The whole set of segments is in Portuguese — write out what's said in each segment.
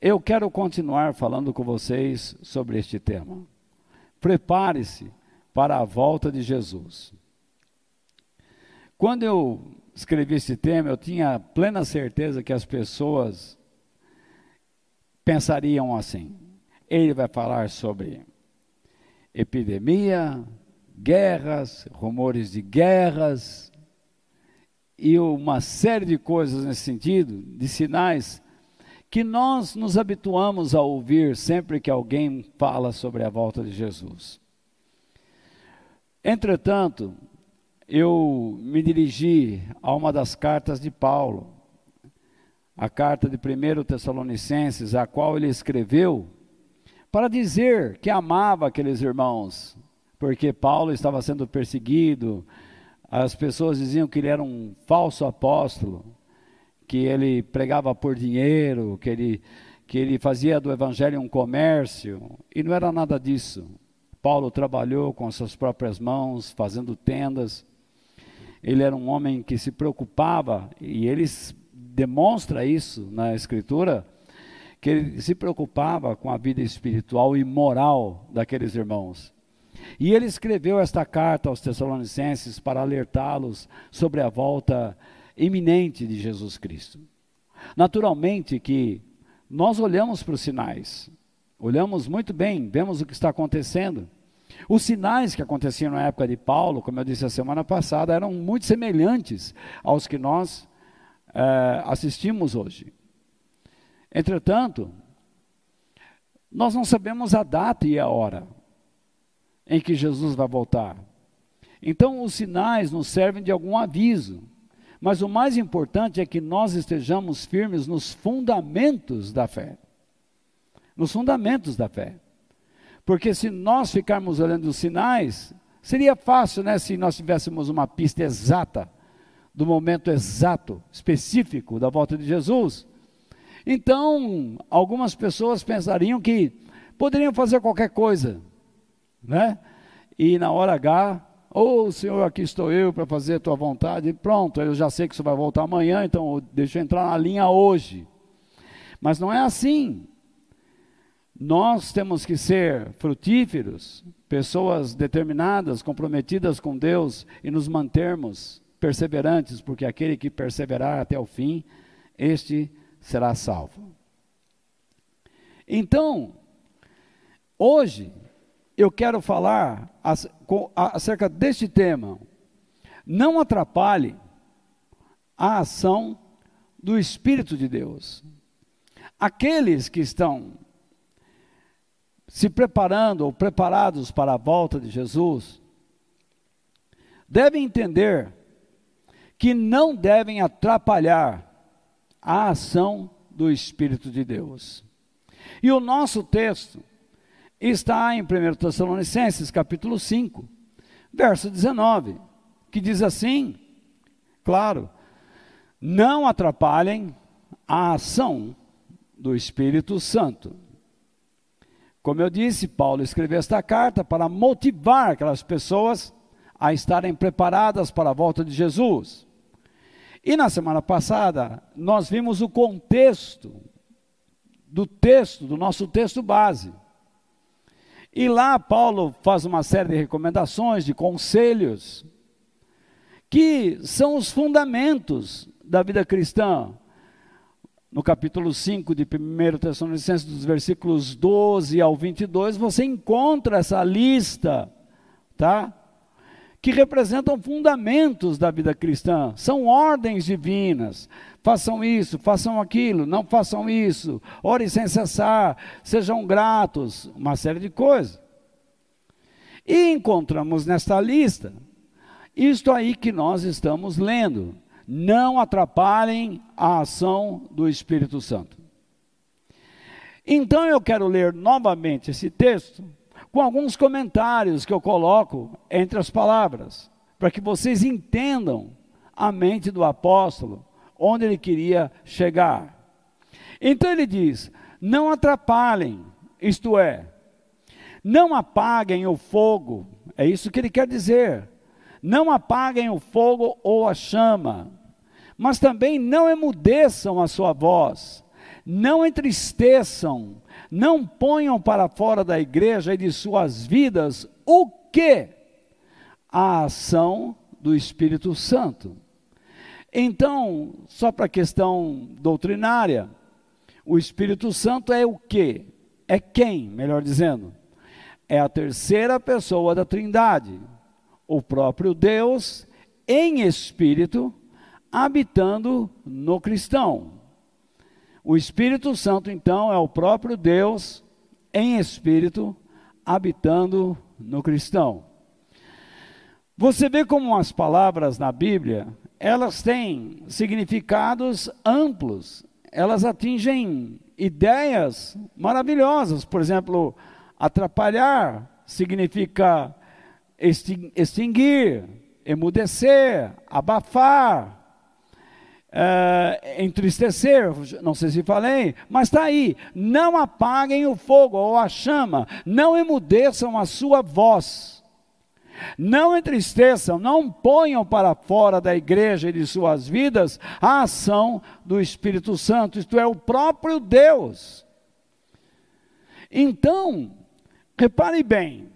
Eu quero continuar falando com vocês sobre este tema. Prepare-se para a volta de Jesus. Quando eu escrevi esse tema, eu tinha plena certeza que as pessoas pensariam assim. Ele vai falar sobre epidemia, guerras, rumores de guerras e uma série de coisas nesse sentido, de sinais que nós nos habituamos a ouvir sempre que alguém fala sobre a volta de Jesus. Entretanto, eu me dirigi a uma das cartas de Paulo, a carta de 1 Tessalonicenses, a qual ele escreveu para dizer que amava aqueles irmãos, porque Paulo estava sendo perseguido, as pessoas diziam que ele era um falso apóstolo, que ele pregava por dinheiro, que ele, que ele fazia do evangelho um comércio, e não era nada disso. Paulo trabalhou com suas próprias mãos, fazendo tendas. Ele era um homem que se preocupava, e ele demonstra isso na Escritura, que ele se preocupava com a vida espiritual e moral daqueles irmãos. E ele escreveu esta carta aos Tessalonicenses para alertá-los sobre a volta iminente de Jesus Cristo. Naturalmente que nós olhamos para os sinais, olhamos muito bem, vemos o que está acontecendo. Os sinais que aconteciam na época de Paulo, como eu disse a semana passada, eram muito semelhantes aos que nós é, assistimos hoje. Entretanto, nós não sabemos a data e a hora em que Jesus vai voltar. Então, os sinais nos servem de algum aviso. Mas o mais importante é que nós estejamos firmes nos fundamentos da fé. Nos fundamentos da fé. Porque se nós ficarmos olhando os sinais, seria fácil, né, se nós tivéssemos uma pista exata do momento exato, específico da volta de Jesus. Então, algumas pessoas pensariam que poderiam fazer qualquer coisa, né? E na hora H, ou oh, Senhor, aqui estou eu para fazer a tua vontade, e pronto, eu já sei que isso vai voltar amanhã, então deixa eu entrar na linha hoje. Mas não é assim. Nós temos que ser frutíferos, pessoas determinadas, comprometidas com Deus e nos mantermos perseverantes, porque aquele que perseverar até o fim, este será salvo. Então, hoje, eu quero falar acerca deste tema. Não atrapalhe a ação do Espírito de Deus. Aqueles que estão se preparando ou preparados para a volta de Jesus, devem entender que não devem atrapalhar a ação do Espírito de Deus. E o nosso texto está em 1 Tessalonicenses, capítulo 5, verso 19, que diz assim: claro, não atrapalhem a ação do Espírito Santo. Como eu disse, Paulo escreveu esta carta para motivar aquelas pessoas a estarem preparadas para a volta de Jesus. E na semana passada, nós vimos o contexto do texto, do nosso texto base. E lá Paulo faz uma série de recomendações, de conselhos, que são os fundamentos da vida cristã. No capítulo 5 de 1 Tessalonicenses, dos versículos 12 ao 22, você encontra essa lista, tá? Que representam fundamentos da vida cristã, são ordens divinas. Façam isso, façam aquilo, não façam isso, orem sem cessar, sejam gratos, uma série de coisas. E encontramos nesta lista isto aí que nós estamos lendo. Não atrapalhem a ação do Espírito Santo. Então eu quero ler novamente esse texto com alguns comentários que eu coloco entre as palavras, para que vocês entendam a mente do apóstolo, onde ele queria chegar. Então ele diz: não atrapalhem, isto é, não apaguem o fogo, é isso que ele quer dizer. Não apaguem o fogo ou a chama, mas também não emudeçam a sua voz, Não entristeçam, não ponham para fora da igreja e de suas vidas o que? A ação do Espírito Santo. Então, só para questão doutrinária, o Espírito Santo é o que? É quem, melhor dizendo? É a terceira pessoa da Trindade, o próprio Deus em espírito, habitando no cristão. O Espírito Santo, então, é o próprio Deus em espírito, habitando no cristão. Você vê como as palavras na Bíblia, elas têm significados amplos, elas atingem ideias maravilhosas. Por exemplo, atrapalhar significa extinguir, emudecer, abafar, é, entristecer, não sei se falei, mas está aí. Não apaguem o fogo ou a chama, não emudeçam a sua voz. Não entristeçam, não ponham para fora da igreja e de suas vidas a ação do Espírito Santo, isto é, o próprio Deus. Então, repare bem,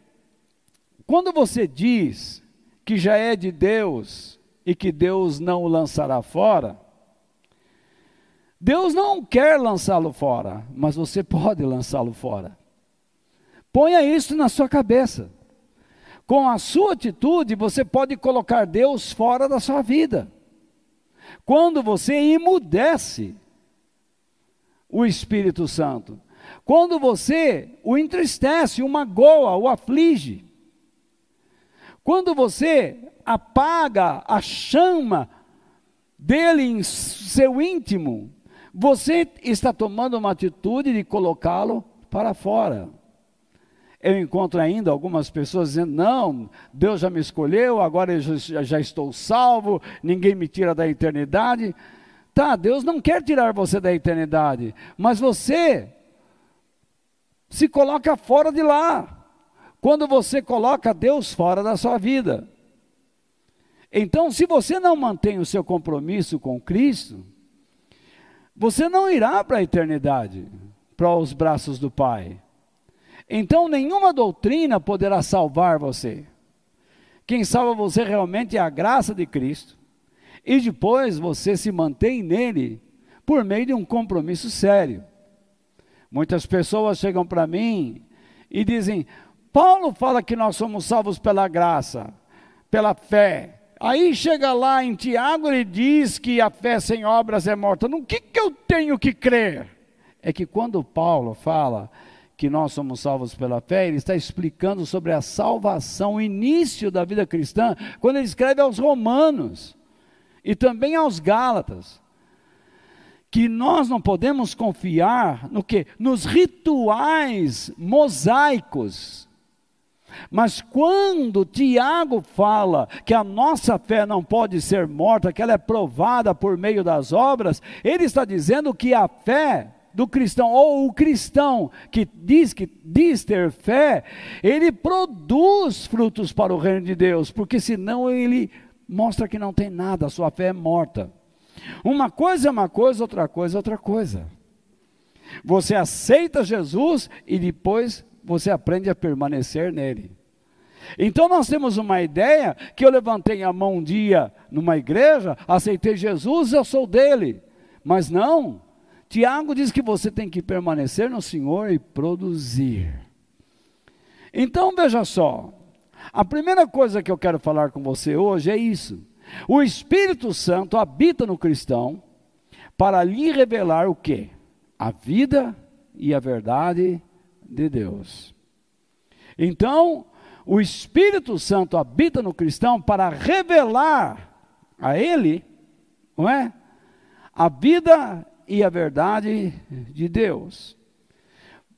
quando você diz que já é de Deus e que Deus não o lançará fora, Deus não quer lançá-lo fora, mas você pode lançá-lo fora. Ponha isso na sua cabeça. Com a sua atitude, você pode colocar Deus fora da sua vida. Quando você imudece o Espírito Santo, quando você o entristece, o magoa, o aflige, quando você apaga a chama dele em seu íntimo, você está tomando uma atitude de colocá-lo para fora. Eu encontro ainda algumas pessoas dizendo: não, Deus já me escolheu, agora eu já, já estou salvo, ninguém me tira da eternidade. Tá, Deus não quer tirar você da eternidade, mas você se coloca fora de lá. Quando você coloca Deus fora da sua vida. Então, se você não mantém o seu compromisso com Cristo, você não irá para a eternidade, para os braços do Pai. Então, nenhuma doutrina poderá salvar você. Quem salva você realmente é a graça de Cristo. E depois você se mantém nele por meio de um compromisso sério. Muitas pessoas chegam para mim e dizem: Paulo fala que nós somos salvos pela graça, pela fé. Aí chega lá em Tiago e diz que a fé sem obras é morta. No que, que eu tenho que crer? É que quando Paulo fala que nós somos salvos pela fé, ele está explicando sobre a salvação, o início da vida cristã, quando ele escreve aos Romanos e também aos Gálatas. Que nós não podemos confiar no que? Nos rituais mosaicos. Mas quando Tiago fala que a nossa fé não pode ser morta, que ela é provada por meio das obras, ele está dizendo que a fé do cristão, ou o cristão que diz que diz ter fé, ele produz frutos para o reino de Deus, porque senão ele mostra que não tem nada, a sua fé é morta. Uma coisa é uma coisa, outra coisa é outra coisa. Você aceita Jesus e depois você aprende a permanecer nele. Então nós temos uma ideia que eu levantei a mão um dia numa igreja, aceitei Jesus, eu sou dele. Mas não, Tiago diz que você tem que permanecer no Senhor e produzir. Então veja só, a primeira coisa que eu quero falar com você hoje é isso. O Espírito Santo habita no cristão para lhe revelar o que? A vida e a verdade de Deus. Então, o Espírito Santo habita no cristão para revelar a ele, não é? A vida e a verdade de Deus.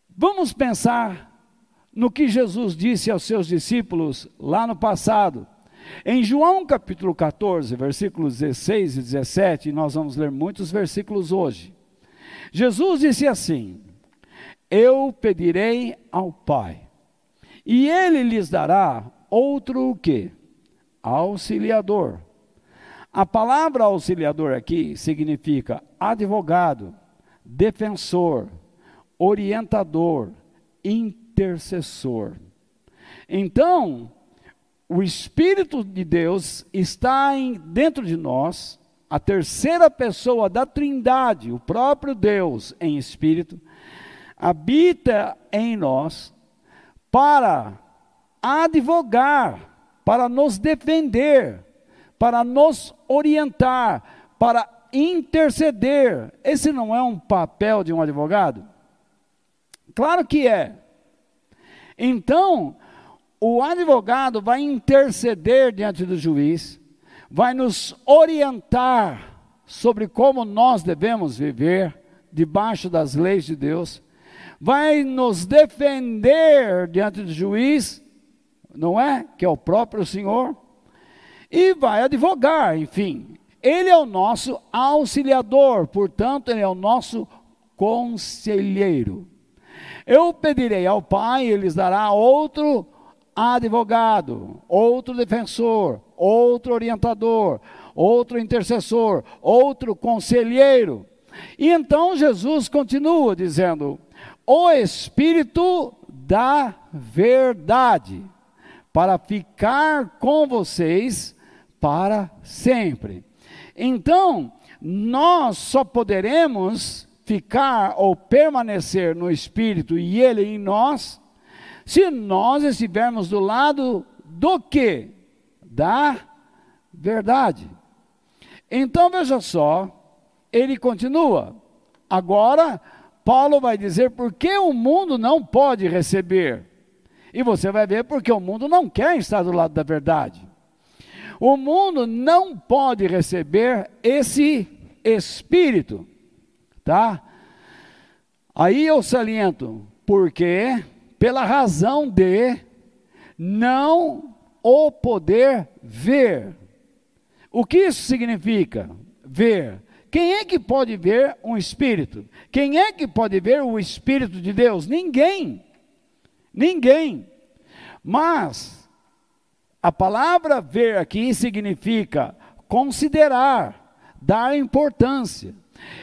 Vamos pensar no que Jesus disse aos seus discípulos lá no passado. Em João capítulo 14, versículos 16 e 17, nós vamos ler muitos versículos hoje. Jesus disse assim: Eu pedirei ao Pai, e ele lhes dará outro o quê? Auxiliador a palavra auxiliador aqui significa advogado, defensor, orientador, intercessor. Então, o Espírito de Deus está em, dentro de nós, a terceira pessoa da Trindade, o próprio Deus em espírito, habita em nós para advogar, para nos defender, para nos orientar, para interceder. Esse não é um papel de um advogado? Claro que é. Então, o advogado vai interceder diante do juiz, vai nos orientar sobre como nós devemos viver debaixo das leis de Deus, vai nos defender diante do juiz, não é? Que é o próprio Senhor, e vai advogar, enfim. Ele é o nosso auxiliador, portanto, ele é o nosso conselheiro. Eu pedirei ao Pai, ele lhes dará outro advogado, outro defensor, outro orientador, outro intercessor, outro conselheiro. E então Jesus continua dizendo: o Espírito da Verdade, para ficar com vocês para sempre. Então, nós só poderemos ficar ou permanecer no Espírito e Ele em nós, se nós estivermos do lado do que? Da verdade. Então veja só, ele continua. Agora, Paulo vai dizer por que o mundo não pode receber. E você vai ver porque o mundo não quer estar do lado da verdade. O mundo não pode receber esse espírito, tá? Aí eu saliento, porque pela razão de não o poder ver. O que isso significa? Ver. Quem é que pode ver um espírito? Quem é que pode ver o espírito de Deus? Ninguém. Ninguém. Mas a palavra ver aqui significa considerar, dar importância.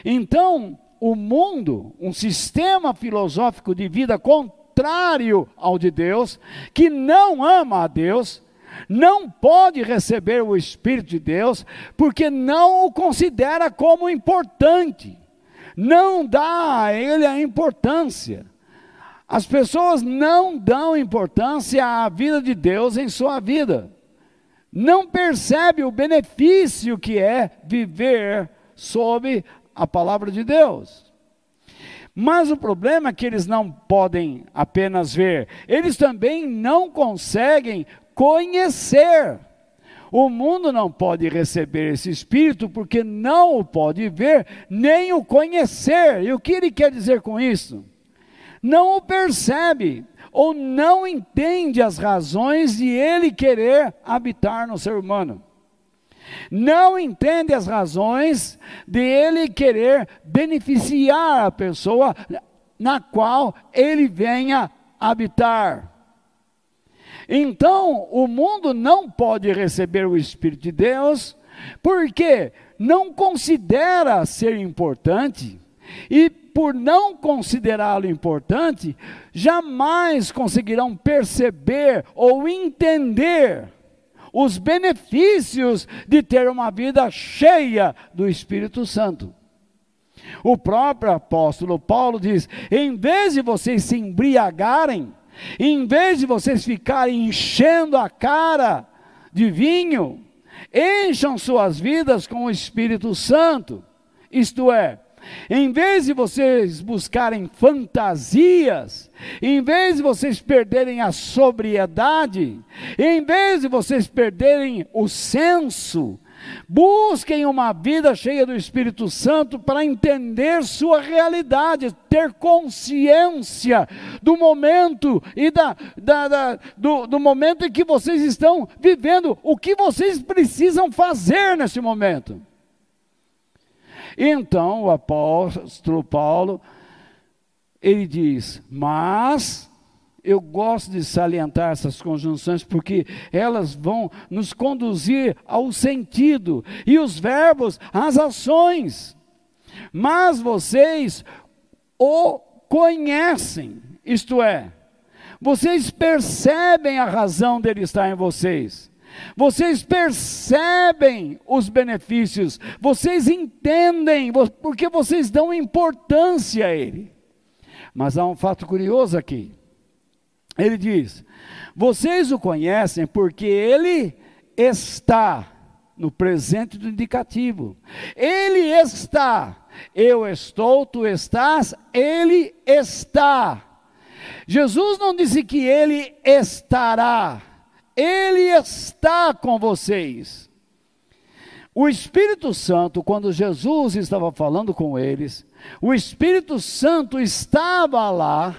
Então, o mundo, um sistema filosófico de vida contrário ao de Deus, que não ama a Deus, não pode receber o Espírito de Deus, porque não o considera como importante, não dá a ele a importância. As pessoas não dão importância à vida de Deus em sua vida. Não percebe o benefício que é viver sob a palavra de Deus. Mas o problema é que eles não podem apenas ver, eles também não conseguem conhecer. O mundo não pode receber esse espírito porque não o pode ver nem o conhecer. E o que ele quer dizer com isso? não o percebe ou não entende as razões de ele querer habitar no ser humano. Não entende as razões de ele querer beneficiar a pessoa na qual ele venha habitar. Então, o mundo não pode receber o Espírito de Deus, porque não considera ser importante e por não considerá-lo importante, jamais conseguirão perceber ou entender os benefícios de ter uma vida cheia do Espírito Santo. O próprio apóstolo Paulo diz: em vez de vocês se embriagarem, em vez de vocês ficarem enchendo a cara de vinho, encham suas vidas com o Espírito Santo. Isto é, em vez de vocês buscarem fantasias, em vez de vocês perderem a sobriedade, em vez de vocês perderem o senso, busquem uma vida cheia do Espírito Santo para entender sua realidade, ter consciência do momento e da, da, da do, do momento em que vocês estão vivendo, o que vocês precisam fazer nesse momento. Então o apóstolo Paulo, ele diz: Mas eu gosto de salientar essas conjunções porque elas vão nos conduzir ao sentido e os verbos às ações. Mas vocês o conhecem, isto é, vocês percebem a razão dele estar em vocês. Vocês percebem os benefícios, vocês entendem, porque vocês dão importância a ele. Mas há um fato curioso aqui. Ele diz: Vocês o conhecem porque ele está no presente do indicativo. Ele está. Eu estou, tu estás, ele está. Jesus não disse que ele estará. Ele está com vocês. O Espírito Santo, quando Jesus estava falando com eles, o Espírito Santo estava lá,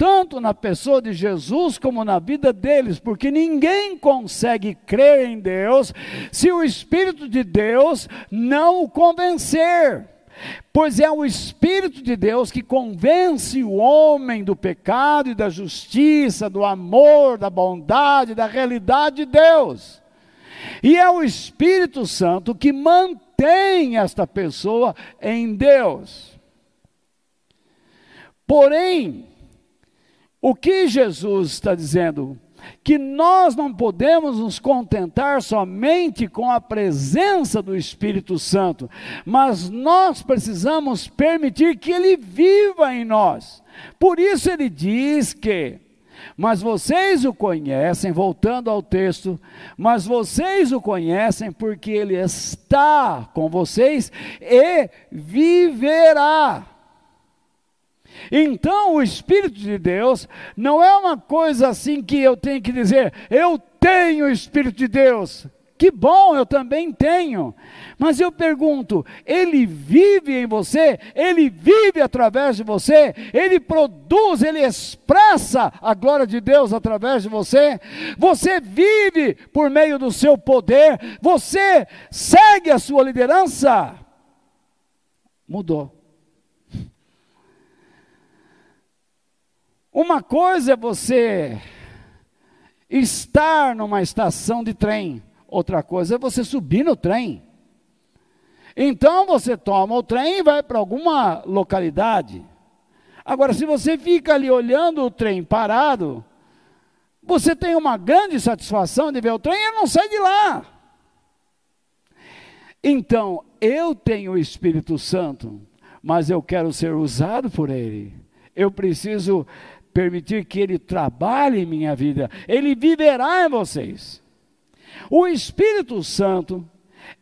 tanto na pessoa de Jesus como na vida deles, porque ninguém consegue crer em Deus se o Espírito de Deus não o convencer. Pois é o Espírito de Deus que convence o homem do pecado e da justiça, do amor, da bondade, da realidade de Deus. E é o Espírito Santo que mantém esta pessoa em Deus. Porém, o que Jesus está dizendo? Que nós não podemos nos contentar somente com a presença do Espírito Santo, mas nós precisamos permitir que ele viva em nós. Por isso ele diz que mas vocês o conhecem, voltando ao texto, mas vocês o conhecem porque ele está com vocês e viverá. Então, o Espírito de Deus não é uma coisa assim que eu tenho que dizer, eu tenho o Espírito de Deus. Que bom, eu também tenho. Mas eu pergunto: ele vive em você? Ele vive através de você? Ele produz, ele expressa a glória de Deus através de você? Você vive por meio do seu poder? Você segue a sua liderança? Mudou. Uma coisa é você estar numa estação de trem Outra coisa é você subir no trem. Então você toma o trem e vai para alguma localidade. Agora, se você fica ali olhando o trem parado, você tem uma grande satisfação de ver o trem e não sai de lá. Então, eu tenho o Espírito Santo, mas eu quero ser usado por Ele. Eu preciso permitir que Ele trabalhe em minha vida. Ele viverá em vocês. O Espírito Santo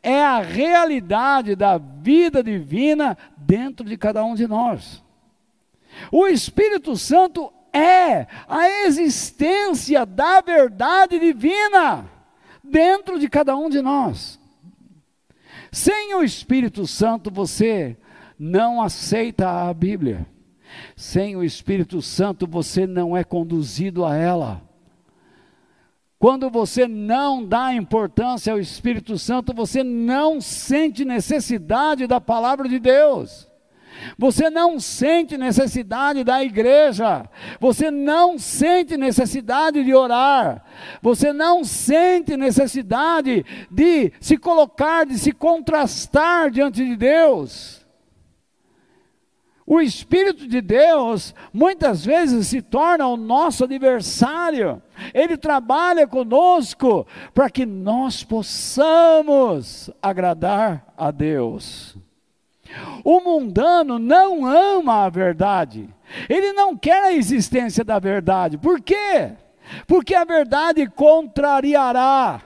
é a realidade da vida divina dentro de cada um de nós. O Espírito Santo é a existência da verdade divina dentro de cada um de nós. Sem o Espírito Santo você não aceita a Bíblia. Sem o Espírito Santo você não é conduzido a ela. Quando você não dá importância ao Espírito Santo, você não sente necessidade da palavra de Deus. Você não sente necessidade da igreja, você não sente necessidade de orar, você não sente necessidade de se colocar, de se contrastar diante de Deus. O Espírito de Deus muitas vezes se torna o nosso adversário. Ele trabalha conosco para que nós possamos agradar a Deus. O mundano não ama a verdade. Ele não quer a existência da verdade. Por quê? Porque a verdade contrariará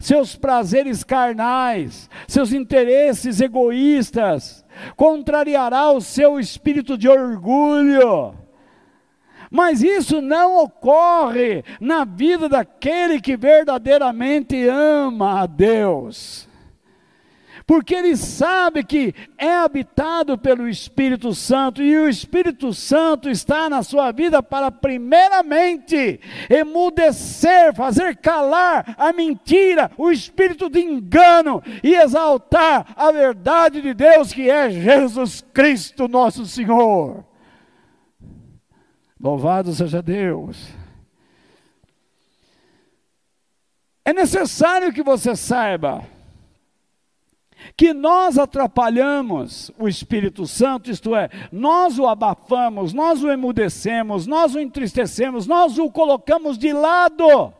seus prazeres carnais, seus interesses egoístas, contrariará o seu espírito de orgulho. Mas isso não ocorre na vida daquele que verdadeiramente ama a Deus porque ele sabe que é habitado pelo Espírito Santo e o Espírito Santo está na sua vida para, primeiramente, emudecer, fazer calar a mentira, o espírito de engano e exaltar a verdade de Deus que é Jesus Cristo, nosso Senhor. Louvado seja Deus. É necessário que você saiba que nós atrapalhamos o Espírito Santo, isto é, nós o abafamos, nós o emudecemos, nós o entristecemos, nós o colocamos de lado.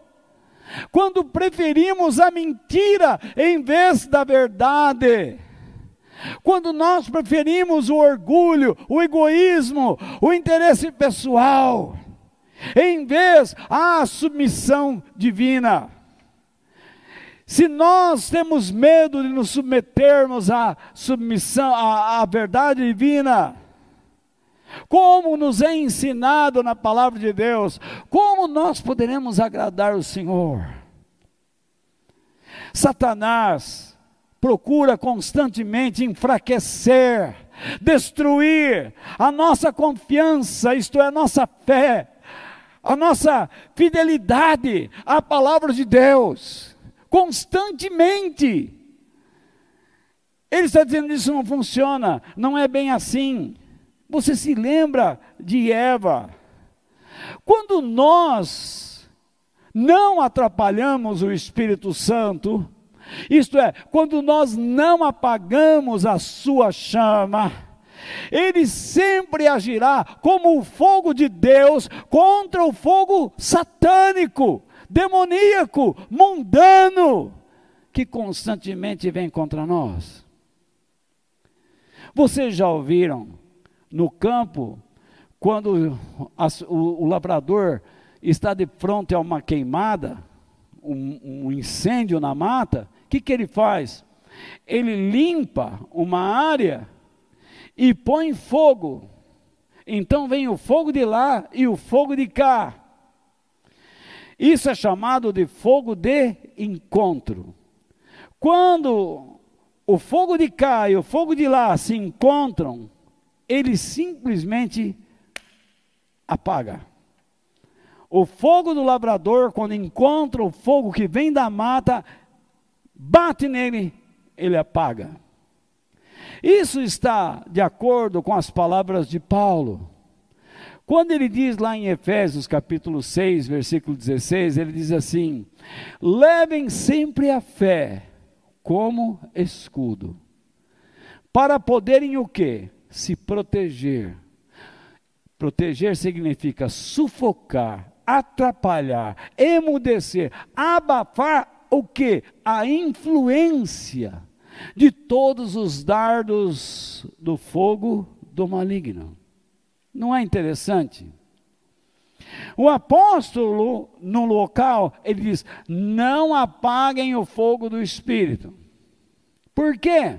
Quando preferimos a mentira em vez da verdade. Quando nós preferimos o orgulho, o egoísmo, o interesse pessoal, em vez a submissão divina. Se nós temos medo de nos submetermos à submissão, à, à verdade divina, como nos é ensinado na palavra de Deus, como nós poderemos agradar o Senhor? Satanás procura constantemente enfraquecer, destruir a nossa confiança, isto é, a nossa fé, a nossa fidelidade à palavra de Deus constantemente. Ele está dizendo isso não funciona, não é bem assim. Você se lembra de Eva? Quando nós não atrapalhamos o Espírito Santo, isto é, quando nós não apagamos a sua chama, ele sempre agirá como o fogo de Deus contra o fogo satânico demoníaco, mundano, que constantemente vem contra nós. Vocês já ouviram no campo, quando o, o, lavrador está de frente a uma queimada, um, um incêndio na mata, o que, que ele faz? Ele limpa uma área e põe fogo. Então vem o fogo de lá e o fogo de cá. Isso é chamado de fogo de encontro. Quando o fogo de cá e o fogo de lá se encontram, ele simplesmente apaga. O fogo do labrador, quando encontra o fogo que vem da mata, bate nele, ele apaga. Isso está de acordo com as palavras de Paulo. Quando ele diz lá em Efésios capítulo 6, versículo 16, ele diz assim: levem sempre a fé como escudo, para poderem o que? Se proteger. Proteger significa sufocar, atrapalhar, emudecer, abafar o que? A influência de todos os dardos do fogo do maligno. Não é interessante? O apóstolo, no local, ele diz: não apaguem o fogo do Espírito. Por quê?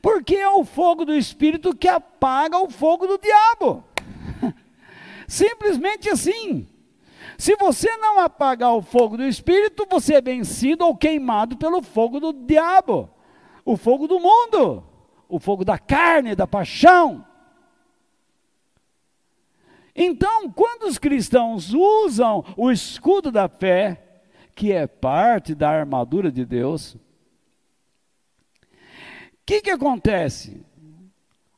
Porque é o fogo do Espírito que apaga o fogo do diabo. Simplesmente assim. Se você não apagar o fogo do Espírito, você é vencido ou queimado pelo fogo do diabo, o fogo do mundo, o fogo da carne, da paixão. Então, quando os cristãos usam o escudo da fé, que é parte da armadura de Deus, o que, que acontece?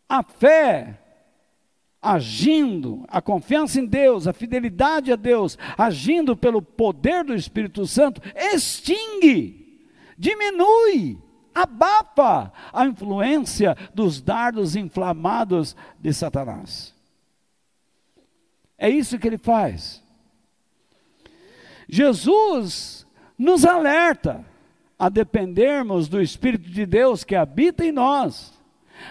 A fé agindo, a confiança em Deus, a fidelidade a Deus, agindo pelo poder do Espírito Santo, extingue, diminui, abafa a influência dos dardos inflamados de Satanás. É isso que ele faz. Jesus nos alerta a dependermos do Espírito de Deus que habita em nós,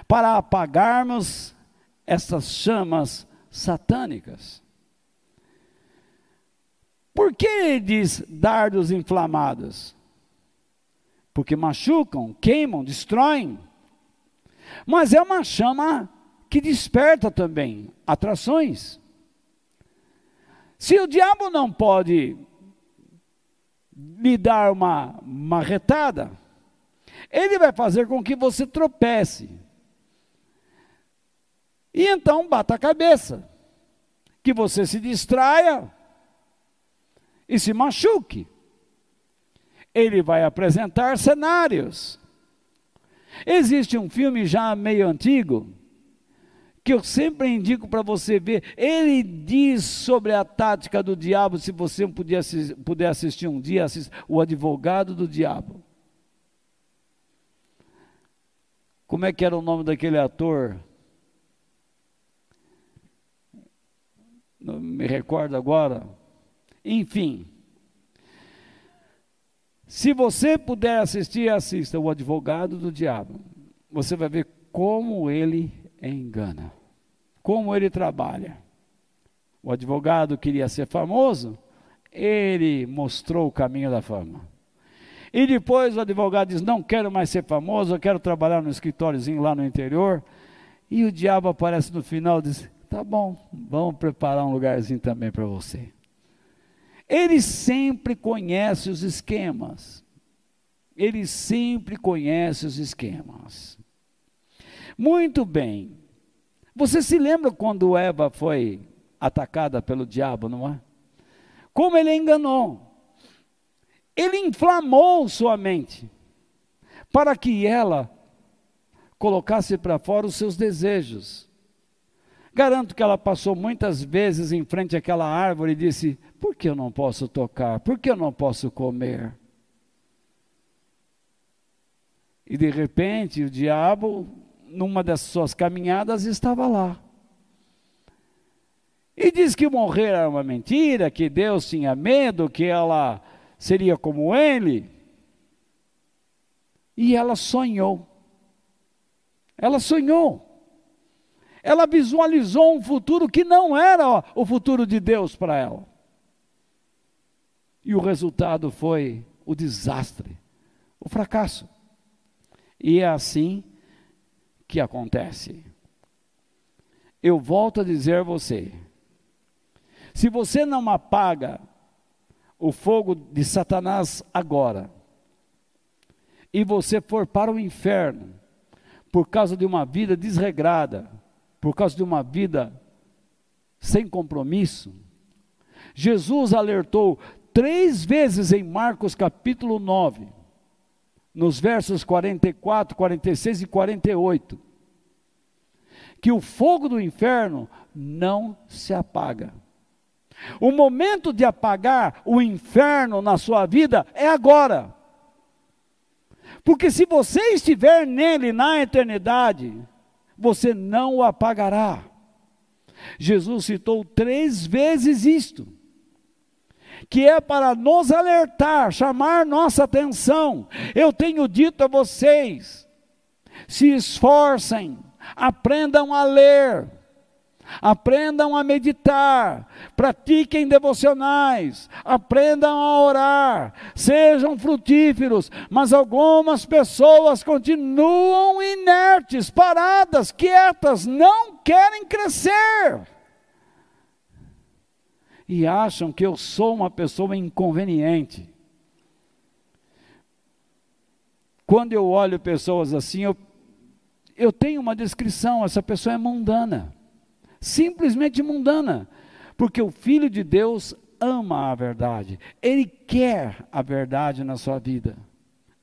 para apagarmos essas chamas satânicas. Por que ele diz dardos inflamados? Porque machucam, queimam, destroem. Mas é uma chama que desperta também atrações. Se o diabo não pode lhe dar uma marretada, ele vai fazer com que você tropece. E então bata a cabeça, que você se distraia e se machuque. Ele vai apresentar cenários. Existe um filme já meio antigo, que eu sempre indico para você ver. Ele diz sobre a tática do diabo, se você puder, puder assistir um dia, assist, o advogado do diabo. Como é que era o nome daquele ator? Não me recordo agora. Enfim. Se você puder assistir, assista O Advogado do Diabo. Você vai ver como ele engana, como ele trabalha. O advogado queria ser famoso, ele mostrou o caminho da fama. E depois o advogado diz: Não quero mais ser famoso, eu quero trabalhar no escritóriozinho lá no interior. E o diabo aparece no final e diz: Tá bom, vamos preparar um lugarzinho também para você. Ele sempre conhece os esquemas. Ele sempre conhece os esquemas. Muito bem. Você se lembra quando Eva foi atacada pelo diabo, não é? Como ele enganou. Ele inflamou sua mente para que ela colocasse para fora os seus desejos. Garanto que ela passou muitas vezes em frente àquela árvore e disse: Por que eu não posso tocar? Por que eu não posso comer? E de repente o diabo, numa das suas caminhadas, estava lá. E diz que morrer era uma mentira, que Deus tinha medo, que ela seria como ele. E ela sonhou. Ela sonhou. Ela visualizou um futuro que não era o futuro de Deus para ela. E o resultado foi o desastre, o fracasso. E é assim que acontece. Eu volto a dizer a você: se você não apaga o fogo de Satanás agora, e você for para o inferno, por causa de uma vida desregrada, por causa de uma vida sem compromisso, Jesus alertou três vezes em Marcos capítulo 9, nos versos 44, 46 e 48, que o fogo do inferno não se apaga. O momento de apagar o inferno na sua vida é agora. Porque se você estiver nele na eternidade, você não o apagará. Jesus citou três vezes isto, que é para nos alertar, chamar nossa atenção. Eu tenho dito a vocês: se esforcem, aprendam a ler, aprendam a meditar, pratiquem devocionais, aprendam a orar, sejam frutíferos, mas algumas pessoas continuam inertes, paradas, quietas, não querem crescer. E acham que eu sou uma pessoa inconveniente. Quando eu olho pessoas assim, eu, eu tenho uma descrição: essa pessoa é mundana simplesmente mundana, porque o Filho de Deus ama a verdade, ele quer a verdade na sua vida.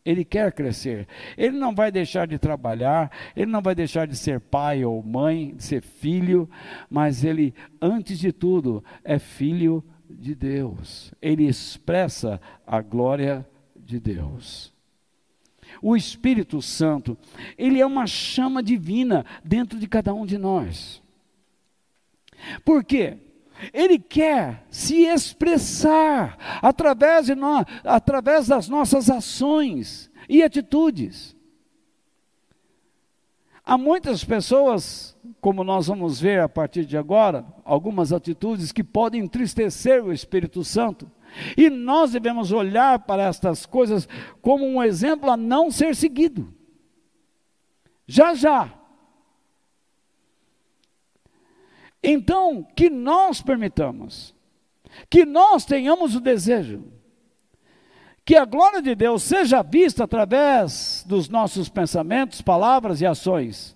Ele quer crescer. Ele não vai deixar de trabalhar, ele não vai deixar de ser pai ou mãe, de ser filho, mas ele, antes de tudo, é filho de Deus. Ele expressa a glória de Deus. O Espírito Santo, ele é uma chama divina dentro de cada um de nós. Por quê? Ele quer se expressar através, de nós, através das nossas ações e atitudes. Há muitas pessoas, como nós vamos ver a partir de agora, algumas atitudes que podem entristecer o Espírito Santo. E nós devemos olhar para estas coisas como um exemplo a não ser seguido. Já já, Então, que nós permitamos, que nós tenhamos o desejo, que a glória de Deus seja vista através dos nossos pensamentos, palavras e ações,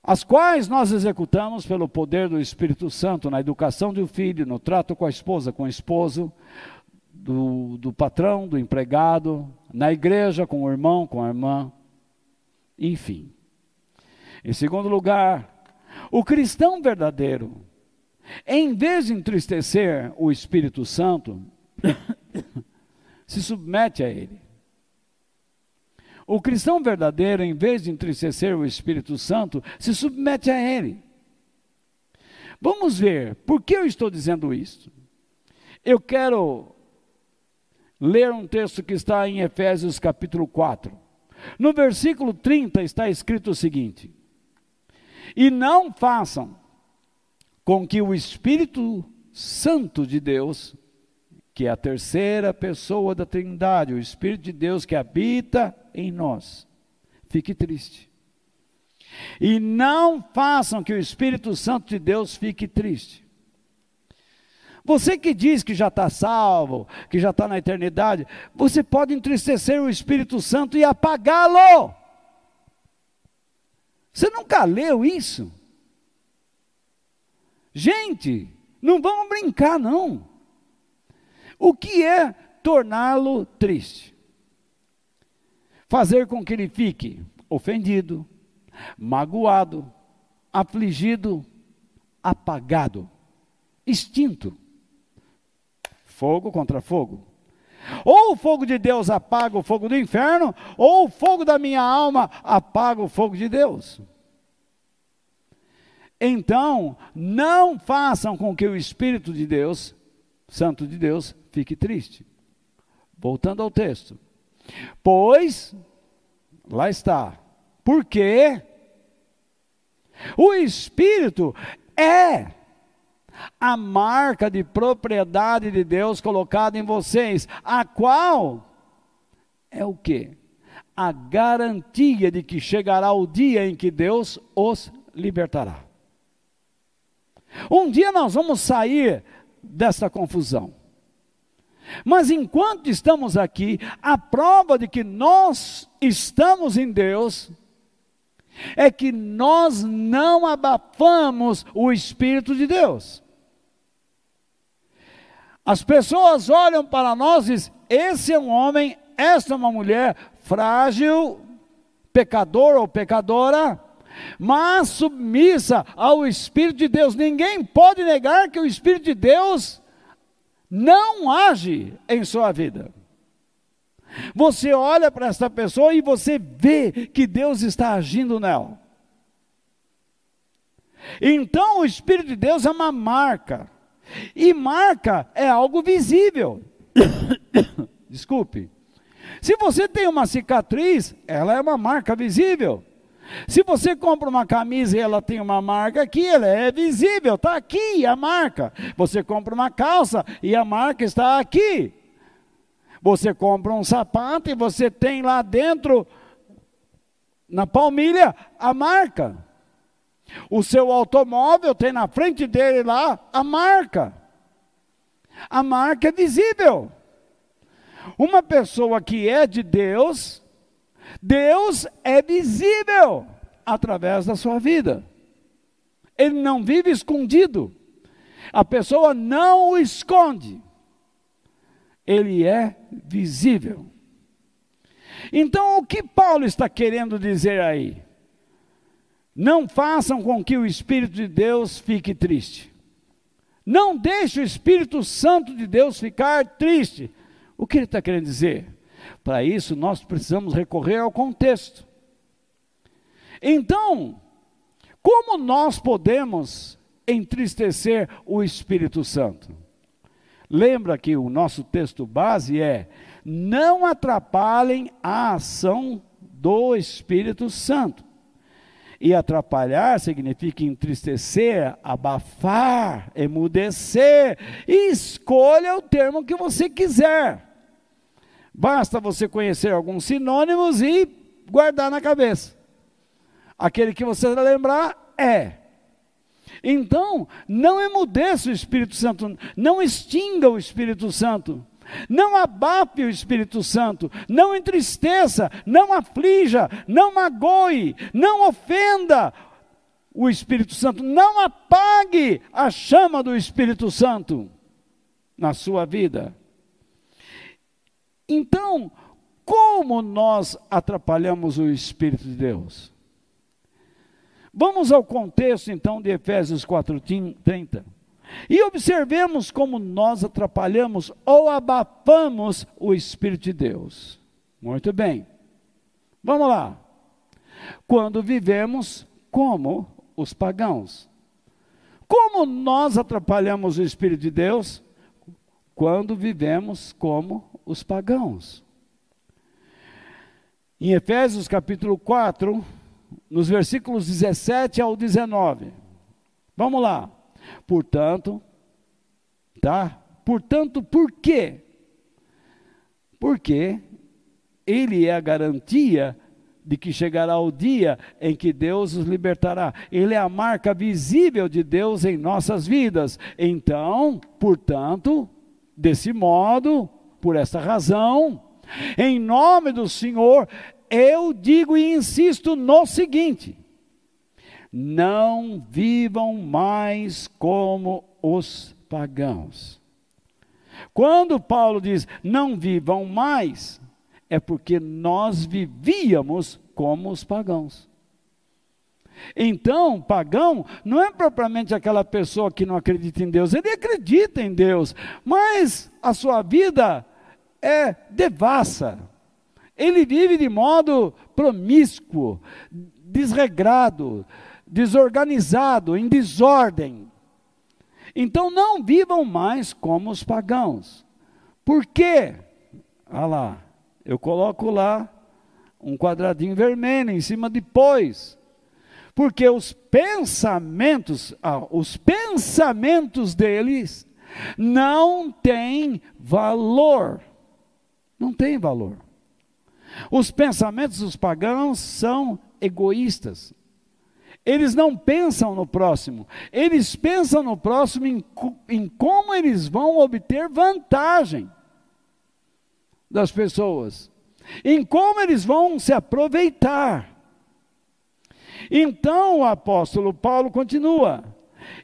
as quais nós executamos pelo poder do Espírito Santo na educação do filho, no trato com a esposa, com o esposo, do, do patrão, do empregado, na igreja, com o irmão, com a irmã, enfim. Em segundo lugar, o cristão verdadeiro, em vez de entristecer o Espírito Santo, se submete a ele. O cristão verdadeiro, em vez de entristecer o Espírito Santo, se submete a ele. Vamos ver, por que eu estou dizendo isso? Eu quero ler um texto que está em Efésios capítulo 4. No versículo 30 está escrito o seguinte: E não façam com que o Espírito Santo de Deus, que é a terceira pessoa da Trindade, o Espírito de Deus que habita em nós, fique triste. E não façam que o Espírito Santo de Deus fique triste. Você que diz que já está salvo, que já está na eternidade, você pode entristecer o Espírito Santo e apagá-lo. Você nunca leu isso? Gente, não vamos brincar, não. O que é torná-lo triste? Fazer com que ele fique ofendido, magoado, afligido, apagado, extinto fogo contra fogo. Ou o fogo de Deus apaga o fogo do inferno, ou o fogo da minha alma apaga o fogo de Deus. Então, não façam com que o Espírito de Deus, Santo de Deus, fique triste. Voltando ao texto. Pois, lá está, porque o Espírito é a marca de propriedade de Deus colocada em vocês, a qual é o que? A garantia de que chegará o dia em que Deus os libertará. Um dia nós vamos sair dessa confusão. Mas enquanto estamos aqui, a prova de que nós estamos em Deus é que nós não abafamos o Espírito de Deus. As pessoas olham para nós e dizem: esse é um homem, esta é uma mulher frágil, pecador ou pecadora, mas submissa ao Espírito de Deus. Ninguém pode negar que o Espírito de Deus não age em sua vida. Você olha para essa pessoa e você vê que Deus está agindo nela. Então o Espírito de Deus é uma marca. E marca é algo visível. Desculpe. Se você tem uma cicatriz, ela é uma marca visível. Se você compra uma camisa e ela tem uma marca aqui, ela é visível, está aqui a marca. Você compra uma calça e a marca está aqui. Você compra um sapato e você tem lá dentro, na palmilha, a marca. O seu automóvel tem na frente dele lá a marca. A marca é visível. Uma pessoa que é de Deus, Deus é visível através da sua vida. Ele não vive escondido. A pessoa não o esconde. Ele é visível. Então, o que Paulo está querendo dizer aí? Não façam com que o Espírito de Deus fique triste. Não deixe o Espírito Santo de Deus ficar triste. O que ele está querendo dizer? Para isso, nós precisamos recorrer ao contexto. Então, como nós podemos entristecer o Espírito Santo? Lembra que o nosso texto base é: não atrapalhem a ação do Espírito Santo. E atrapalhar significa entristecer, abafar, emudecer. E escolha o termo que você quiser. Basta você conhecer alguns sinônimos e guardar na cabeça. Aquele que você lembrar é. Então, não emudeça o Espírito Santo, não extinga o Espírito Santo. Não abafe o Espírito Santo, não entristeça, não aflija, não magoe, não ofenda o Espírito Santo, não apague a chama do Espírito Santo na sua vida. Então, como nós atrapalhamos o Espírito de Deus? Vamos ao contexto então de Efésios 4:30. E observemos como nós atrapalhamos ou abafamos o Espírito de Deus. Muito bem. Vamos lá. Quando vivemos como os pagãos. Como nós atrapalhamos o Espírito de Deus? Quando vivemos como os pagãos. Em Efésios capítulo 4, nos versículos 17 ao 19. Vamos lá. Portanto, tá? Portanto, por quê? Porque ele é a garantia de que chegará o dia em que Deus os libertará. Ele é a marca visível de Deus em nossas vidas. Então, portanto, desse modo, por essa razão, em nome do Senhor, eu digo e insisto no seguinte: não vivam mais como os pagãos. Quando Paulo diz não vivam mais, é porque nós vivíamos como os pagãos. Então, pagão não é propriamente aquela pessoa que não acredita em Deus, ele acredita em Deus, mas a sua vida é devassa. Ele vive de modo promíscuo, desregrado, desorganizado, em desordem. Então não vivam mais como os pagãos. Por quê? Olha lá, eu coloco lá um quadradinho vermelho em cima de pois. Porque os pensamentos, ah, os pensamentos deles não têm valor. Não tem valor. Os pensamentos dos pagãos são egoístas. Eles não pensam no próximo, eles pensam no próximo em, em como eles vão obter vantagem das pessoas, em como eles vão se aproveitar. Então o apóstolo Paulo continua,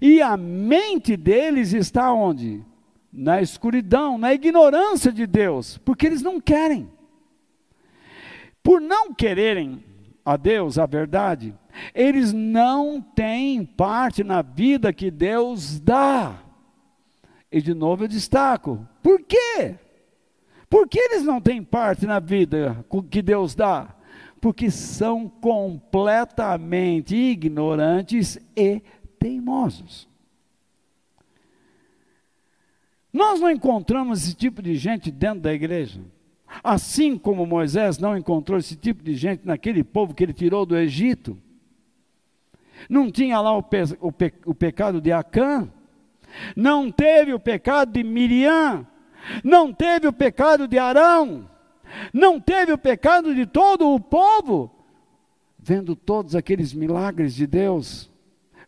e a mente deles está onde? Na escuridão, na ignorância de Deus, porque eles não querem. Por não quererem a Deus, a verdade, eles não têm parte na vida que Deus dá. E de novo eu destaco: por quê? Por que eles não têm parte na vida que Deus dá? Porque são completamente ignorantes e teimosos. Nós não encontramos esse tipo de gente dentro da igreja. Assim como Moisés não encontrou esse tipo de gente naquele povo que ele tirou do Egito. Não tinha lá o, pe o, pe o pecado de Acã, não teve o pecado de Miriam, não teve o pecado de Arão, não teve o pecado de todo o povo. Vendo todos aqueles milagres de Deus,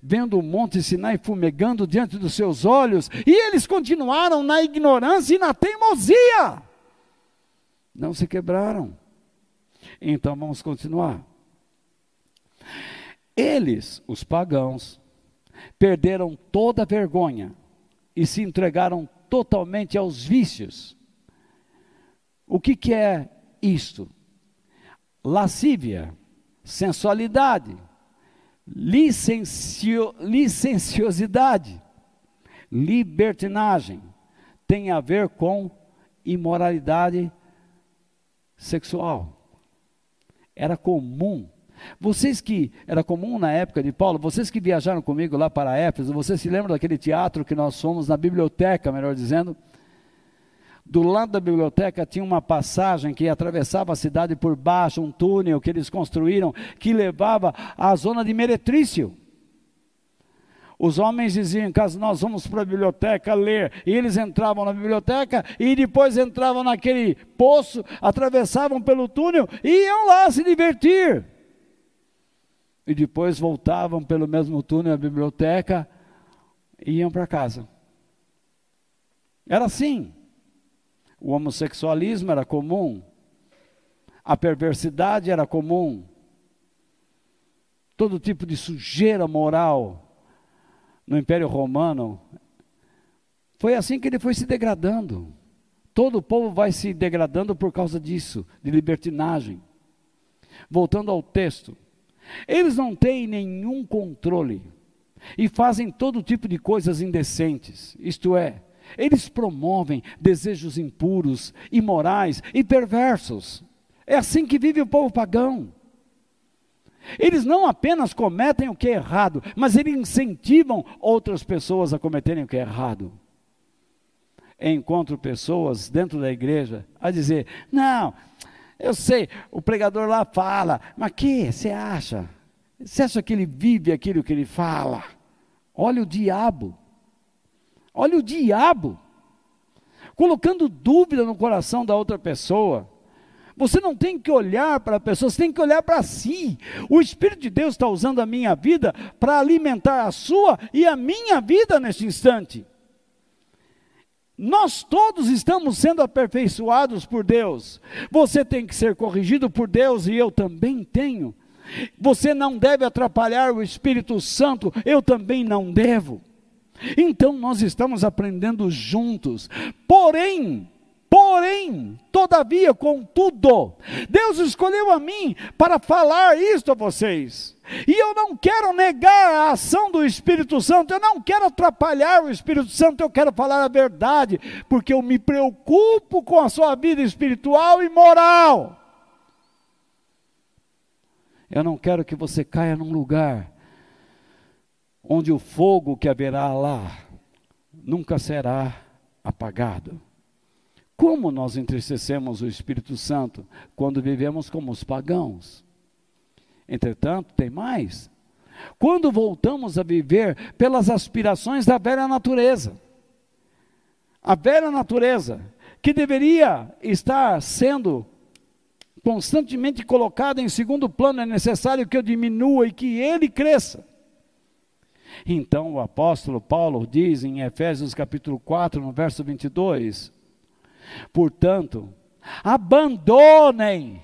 vendo o monte Sinai fumegando diante dos seus olhos, e eles continuaram na ignorância e na teimosia não se quebraram. Então vamos continuar. Eles, os pagãos, perderam toda a vergonha e se entregaram totalmente aos vícios. O que, que é isto? Lascívia, sensualidade, licencio, licenciosidade, libertinagem, tem a ver com imoralidade sexual. Era comum. Vocês que, era comum na época de Paulo, vocês que viajaram comigo lá para Éfeso, vocês se lembram daquele teatro que nós fomos na biblioteca, melhor dizendo? Do lado da biblioteca tinha uma passagem que atravessava a cidade por baixo, um túnel que eles construíram, que levava à zona de Meretrício. Os homens diziam, caso nós vamos para a biblioteca ler, e eles entravam na biblioteca e depois entravam naquele poço, atravessavam pelo túnel e iam lá se divertir. E depois voltavam pelo mesmo túnel à biblioteca e iam para casa. Era assim. O homossexualismo era comum, a perversidade era comum, todo tipo de sujeira moral no Império Romano, foi assim que ele foi se degradando. Todo o povo vai se degradando por causa disso, de libertinagem. Voltando ao texto, eles não têm nenhum controle e fazem todo tipo de coisas indecentes, isto é, eles promovem desejos impuros, imorais e perversos. É assim que vive o povo pagão. Eles não apenas cometem o que é errado, mas eles incentivam outras pessoas a cometerem o que é errado. Encontro pessoas dentro da igreja a dizer: Não, eu sei, o pregador lá fala, mas que você acha? Você acha que ele vive aquilo que ele fala? Olha o diabo. Olha o diabo colocando dúvida no coração da outra pessoa. Você não tem que olhar para a pessoa, você tem que olhar para si. O Espírito de Deus está usando a minha vida para alimentar a sua e a minha vida neste instante. Nós todos estamos sendo aperfeiçoados por Deus. Você tem que ser corrigido por Deus e eu também tenho. Você não deve atrapalhar o Espírito Santo, eu também não devo. Então nós estamos aprendendo juntos. Porém, Porém, todavia, contudo, Deus escolheu a mim para falar isto a vocês. E eu não quero negar a ação do Espírito Santo, eu não quero atrapalhar o Espírito Santo, eu quero falar a verdade, porque eu me preocupo com a sua vida espiritual e moral. Eu não quero que você caia num lugar onde o fogo que haverá lá nunca será apagado. Como nós entristecemos o Espírito Santo quando vivemos como os pagãos? Entretanto, tem mais. Quando voltamos a viver pelas aspirações da velha natureza, a velha natureza, que deveria estar sendo constantemente colocada em segundo plano, é necessário que eu diminua e que ele cresça. Então o apóstolo Paulo diz em Efésios capítulo 4, no verso 22, Portanto, abandonem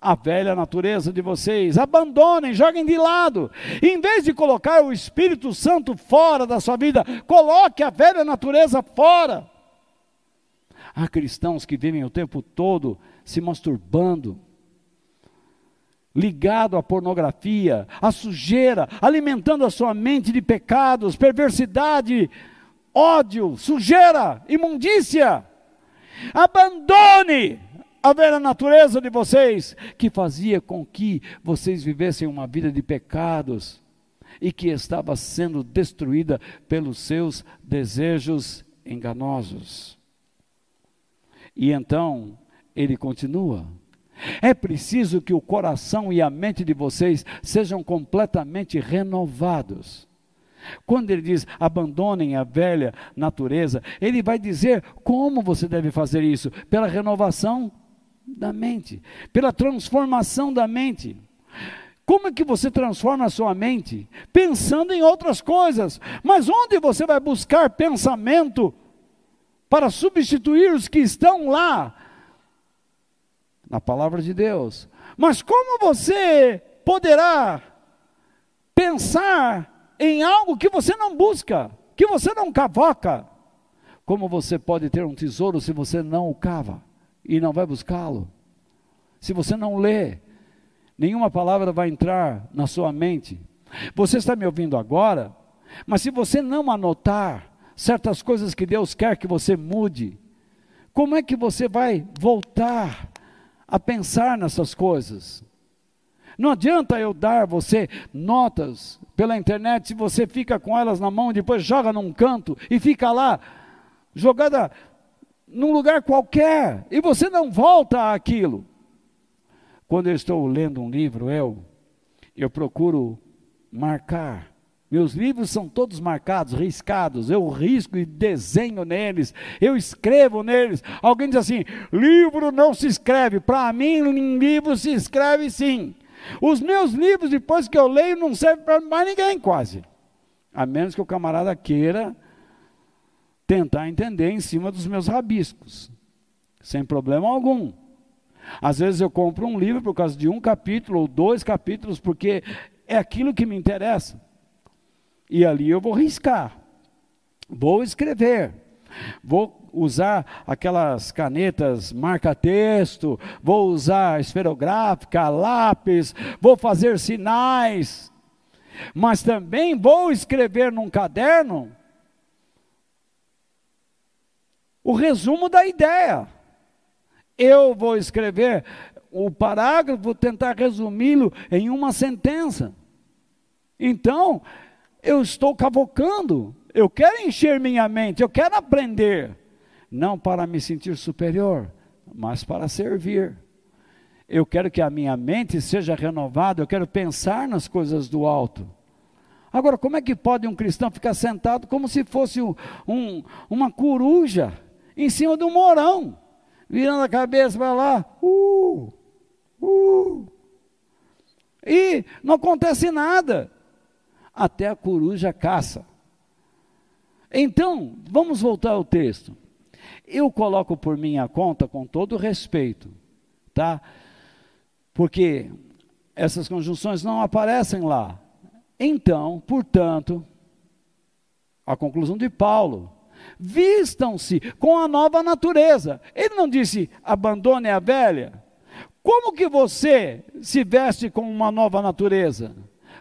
a velha natureza de vocês, abandonem, joguem de lado. Em vez de colocar o Espírito Santo fora da sua vida, coloque a velha natureza fora. Há cristãos que vivem o tempo todo se masturbando, ligado à pornografia, à sujeira, alimentando a sua mente de pecados, perversidade, ódio, sujeira, imundícia. Abandone a velha natureza de vocês, que fazia com que vocês vivessem uma vida de pecados e que estava sendo destruída pelos seus desejos enganosos. E então, ele continua: é preciso que o coração e a mente de vocês sejam completamente renovados quando ele diz abandonem a velha natureza, ele vai dizer como você deve fazer isso: pela renovação da mente, pela transformação da mente. Como é que você transforma a sua mente? Pensando em outras coisas. Mas onde você vai buscar pensamento para substituir os que estão lá? Na palavra de Deus. Mas como você poderá pensar em algo que você não busca, que você não cavoca. Como você pode ter um tesouro se você não o cava e não vai buscá-lo? Se você não lê, nenhuma palavra vai entrar na sua mente. Você está me ouvindo agora, mas se você não anotar certas coisas que Deus quer que você mude, como é que você vai voltar a pensar nessas coisas? Não adianta eu dar você notas pela internet se você fica com elas na mão depois joga num canto e fica lá jogada num lugar qualquer e você não volta àquilo. Quando eu estou lendo um livro, eu eu procuro marcar. Meus livros são todos marcados, riscados. Eu risco e desenho neles. Eu escrevo neles. Alguém diz assim: livro não se escreve. Para mim, livro se escreve sim. Os meus livros, depois que eu leio, não servem para mais ninguém, quase. A menos que o camarada queira tentar entender em cima dos meus rabiscos, sem problema algum. Às vezes eu compro um livro por causa de um capítulo ou dois capítulos, porque é aquilo que me interessa. E ali eu vou riscar, vou escrever, vou usar aquelas canetas marca-texto, vou usar esferográfica, lápis, vou fazer sinais, mas também vou escrever num caderno o resumo da ideia. Eu vou escrever o parágrafo, tentar resumi-lo em uma sentença. Então, eu estou cavocando, eu quero encher minha mente, eu quero aprender, não para me sentir superior, mas para servir. Eu quero que a minha mente seja renovada, eu quero pensar nas coisas do alto. Agora, como é que pode um cristão ficar sentado como se fosse um, um, uma coruja em cima de um morão, virando a cabeça para lá, uh, uh, e não acontece nada, até a coruja caça. Então, vamos voltar ao texto. Eu coloco por minha conta, com todo respeito, tá? Porque essas conjunções não aparecem lá. Então, portanto, a conclusão de Paulo, vistam-se com a nova natureza. Ele não disse abandone a velha. Como que você se veste com uma nova natureza?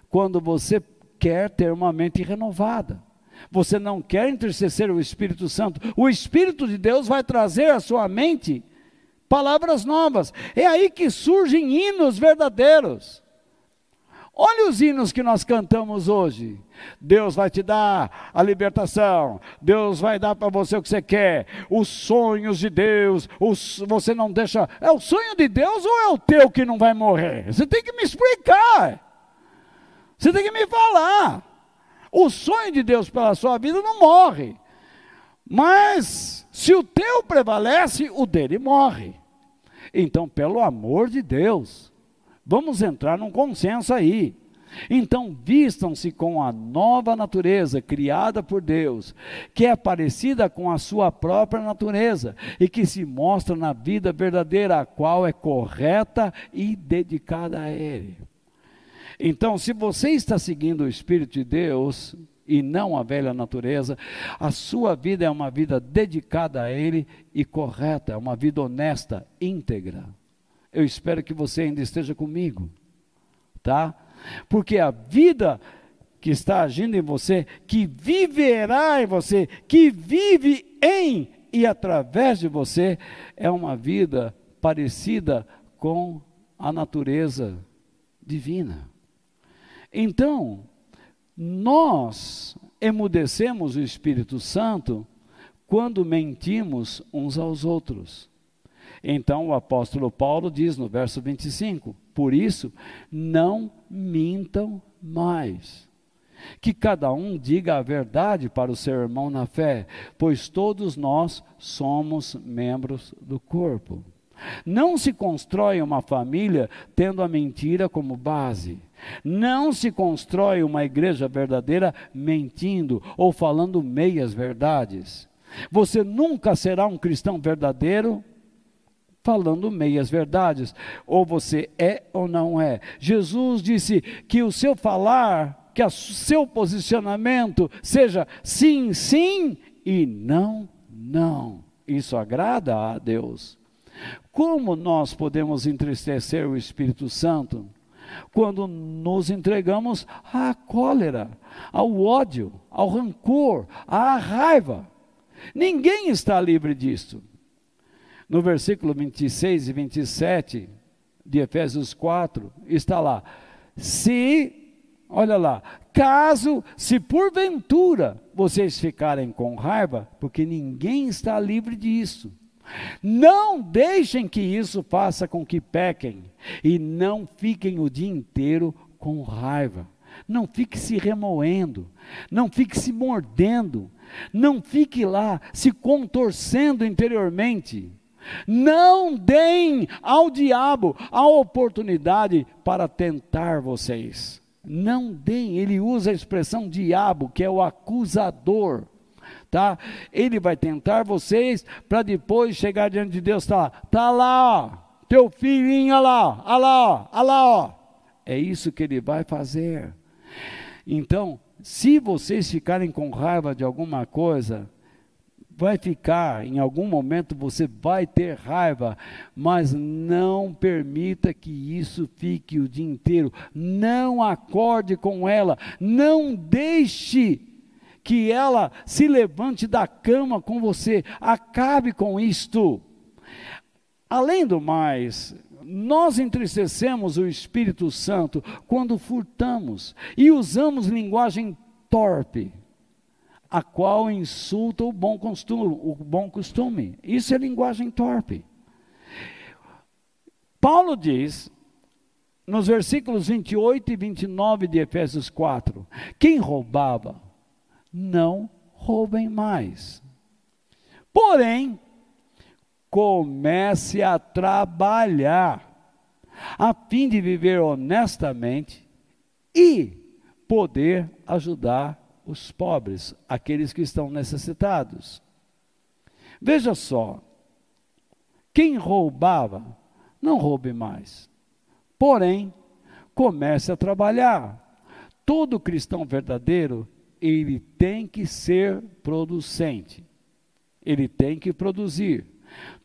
Quando você quer ter uma mente renovada. Você não quer entristecer o Espírito Santo. O Espírito de Deus vai trazer à sua mente palavras novas. É aí que surgem hinos verdadeiros. Olha os hinos que nós cantamos hoje. Deus vai te dar a libertação, Deus vai dar para você o que você quer, os sonhos de Deus, os, você não deixa. É o sonho de Deus ou é o teu que não vai morrer? Você tem que me explicar, você tem que me falar. O sonho de Deus pela sua vida não morre, mas se o teu prevalece, o dele morre. Então, pelo amor de Deus, Vamos entrar num consenso aí. Então, vistam-se com a nova natureza criada por Deus, que é parecida com a sua própria natureza e que se mostra na vida verdadeira, a qual é correta e dedicada a Ele. Então, se você está seguindo o Espírito de Deus e não a velha natureza, a sua vida é uma vida dedicada a Ele e correta, é uma vida honesta, íntegra. Eu espero que você ainda esteja comigo, tá? Porque a vida que está agindo em você, que viverá em você, que vive em e através de você, é uma vida parecida com a natureza divina. Então, nós emudecemos o Espírito Santo quando mentimos uns aos outros. Então o apóstolo Paulo diz no verso 25: Por isso, não mintam mais. Que cada um diga a verdade para o seu irmão na fé, pois todos nós somos membros do corpo. Não se constrói uma família tendo a mentira como base. Não se constrói uma igreja verdadeira mentindo ou falando meias verdades. Você nunca será um cristão verdadeiro falando meias verdades. Ou você é ou não é. Jesus disse que o seu falar, que o seu posicionamento seja sim, sim e não, não. Isso agrada a Deus. Como nós podemos entristecer o Espírito Santo? Quando nos entregamos à cólera, ao ódio, ao rancor, à raiva. Ninguém está livre disso. No versículo 26 e 27 de Efésios 4, está lá: se, olha lá, caso, se porventura vocês ficarem com raiva, porque ninguém está livre disso. Não deixem que isso faça com que pequem e não fiquem o dia inteiro com raiva. Não fique se remoendo, não fique se mordendo, não fique lá se contorcendo interiormente. Não deem ao diabo a oportunidade para tentar vocês. Não deem, ele usa a expressão diabo, que é o acusador. Tá? Ele vai tentar vocês para depois chegar diante de Deus, tá tá lá, ó, teu filhinho, olha lá, olha lá, olha lá, ó. É isso que ele vai fazer. Então, se vocês ficarem com raiva de alguma coisa, vai ficar, em algum momento você vai ter raiva, mas não permita que isso fique o dia inteiro. Não acorde com ela, não deixe que ela se levante da cama com você. Acabe com isto. Além do mais, nós entristecemos o Espírito Santo quando furtamos e usamos linguagem torpe, a qual insulta o bom costume. O bom costume. Isso é linguagem torpe. Paulo diz, nos versículos 28 e 29 de Efésios 4, quem roubava, não roubem mais. Porém, comece a trabalhar, a fim de viver honestamente e poder ajudar os pobres, aqueles que estão necessitados. Veja só, quem roubava, não roube mais. Porém, comece a trabalhar. Todo cristão verdadeiro, ele tem que ser producente. Ele tem que produzir.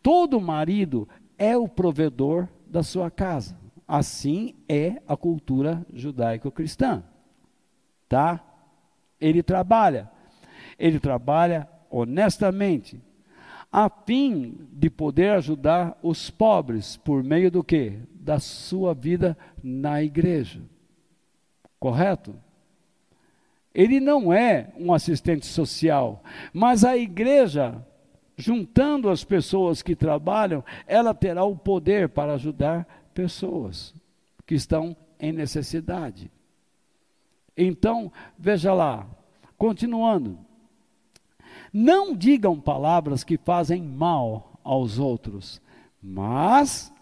Todo marido é o provedor da sua casa. Assim é a cultura judaico-cristã. Tá? Ele trabalha. Ele trabalha honestamente a fim de poder ajudar os pobres por meio do que? Da sua vida na igreja. Correto? Ele não é um assistente social, mas a igreja, juntando as pessoas que trabalham, ela terá o poder para ajudar pessoas que estão em necessidade. Então, veja lá, continuando. Não digam palavras que fazem mal aos outros, mas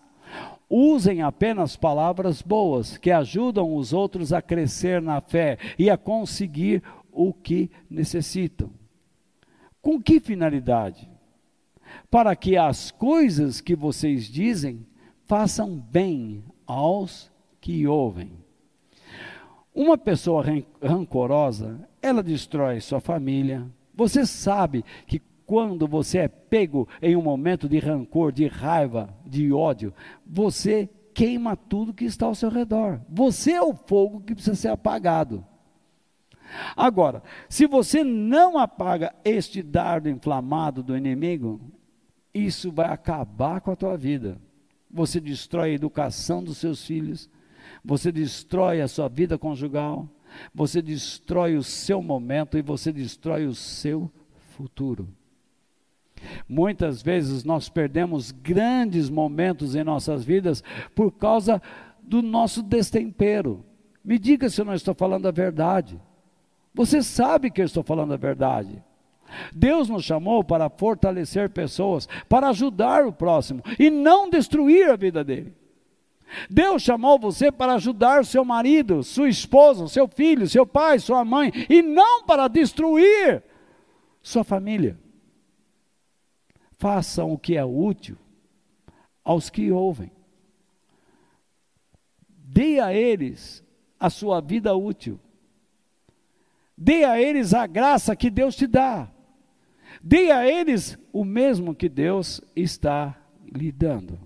usem apenas palavras boas que ajudam os outros a crescer na fé e a conseguir o que necessitam. Com que finalidade? Para que as coisas que vocês dizem façam bem aos que ouvem. Uma pessoa rancorosa, ela destrói sua família, você sabe que quando você é pego em um momento de rancor, de raiva, de ódio, você queima tudo que está ao seu redor. Você é o fogo que precisa ser apagado. Agora, se você não apaga este dardo inflamado do inimigo, isso vai acabar com a tua vida. Você destrói a educação dos seus filhos, você destrói a sua vida conjugal, você destrói o seu momento e você destrói o seu futuro. Muitas vezes nós perdemos grandes momentos em nossas vidas por causa do nosso destempero. Me diga se eu não estou falando a verdade. Você sabe que eu estou falando a verdade. Deus nos chamou para fortalecer pessoas, para ajudar o próximo e não destruir a vida dele. Deus chamou você para ajudar seu marido, sua esposa, seu filho, seu pai, sua mãe, e não para destruir sua família. Façam o que é útil aos que ouvem. Dê a eles a sua vida útil. Dê a eles a graça que Deus te dá. Dê a eles o mesmo que Deus está lhe dando.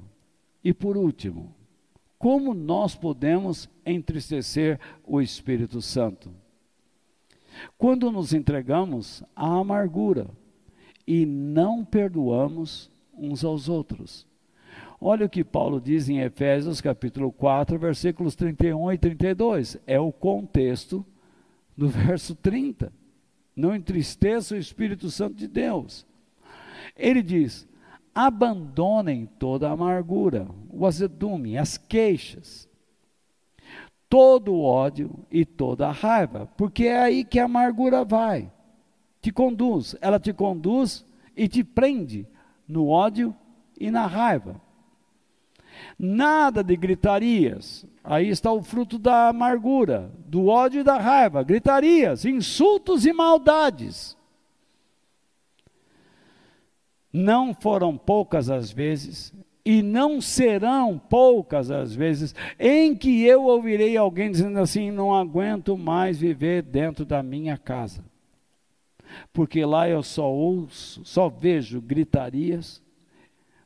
E por último, como nós podemos entristecer o Espírito Santo? Quando nos entregamos à amargura e não perdoamos uns aos outros. Olha o que Paulo diz em Efésios capítulo 4, versículos 31 e 32. É o contexto do verso 30. Não entristeça o Espírito Santo de Deus. Ele diz: abandonem toda a amargura, o azedume, as queixas, todo o ódio e toda a raiva, porque é aí que a amargura vai, te conduz, ela te conduz e te prende no ódio e na raiva. Nada de gritarias, aí está o fruto da amargura, do ódio e da raiva, gritarias, insultos e maldades não foram poucas as vezes, e não serão poucas as vezes, em que eu ouvirei alguém dizendo assim: não aguento mais viver dentro da minha casa, porque lá eu só ouço, só vejo gritarias,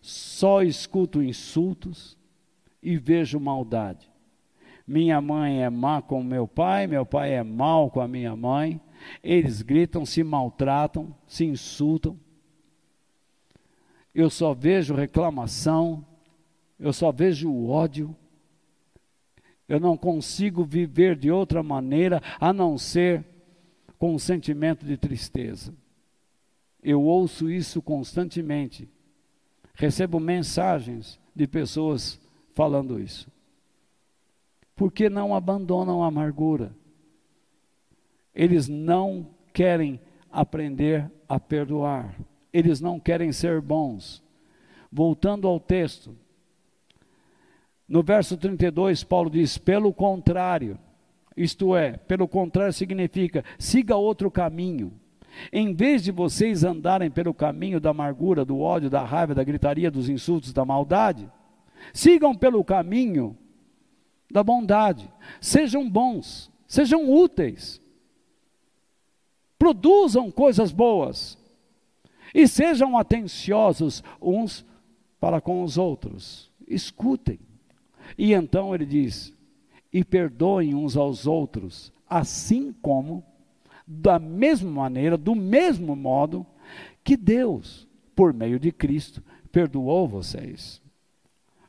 só escuto insultos e vejo maldade. Minha mãe é má com meu pai, meu pai é mau com a minha mãe, eles gritam, se maltratam, se insultam eu só vejo reclamação, eu só vejo ódio. Eu não consigo viver de outra maneira a não ser com um sentimento de tristeza. Eu ouço isso constantemente. Recebo mensagens de pessoas falando isso. Por que não abandonam a amargura? Eles não querem aprender a perdoar. Eles não querem ser bons. Voltando ao texto, no verso 32, Paulo diz: pelo contrário, isto é, pelo contrário significa, siga outro caminho. Em vez de vocês andarem pelo caminho da amargura, do ódio, da raiva, da gritaria, dos insultos, da maldade, sigam pelo caminho da bondade. Sejam bons, sejam úteis. Produzam coisas boas e sejam atenciosos uns para com os outros. Escutem. E então ele diz: e perdoem uns aos outros, assim como, da mesma maneira, do mesmo modo, que Deus, por meio de Cristo, perdoou vocês.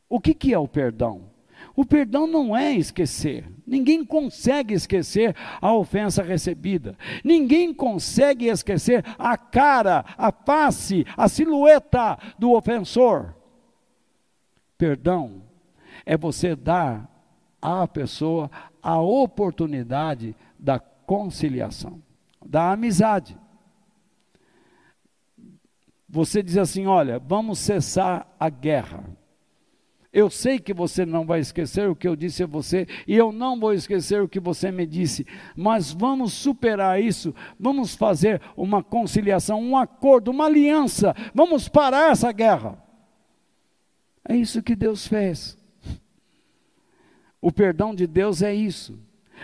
O que, que é o perdão? O perdão não é esquecer. Ninguém consegue esquecer a ofensa recebida. Ninguém consegue esquecer a cara, a face, a silhueta do ofensor. Perdão é você dar à pessoa a oportunidade da conciliação, da amizade. Você diz assim: olha, vamos cessar a guerra. Eu sei que você não vai esquecer o que eu disse a você, e eu não vou esquecer o que você me disse, mas vamos superar isso, vamos fazer uma conciliação, um acordo, uma aliança, vamos parar essa guerra. É isso que Deus fez. O perdão de Deus é isso.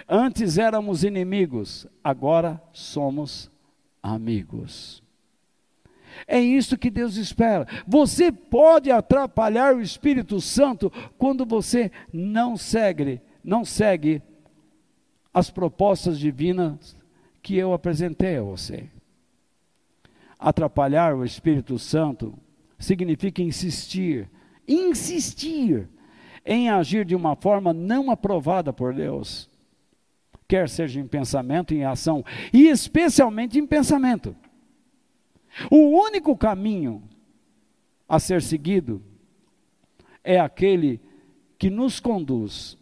Antes éramos inimigos, agora somos amigos. É isso que Deus espera. Você pode atrapalhar o Espírito Santo quando você não segue, não segue as propostas divinas que eu apresentei a você. Atrapalhar o Espírito Santo significa insistir, insistir em agir de uma forma não aprovada por Deus, quer seja em pensamento, em ação, e especialmente em pensamento. O único caminho a ser seguido é aquele que nos conduz,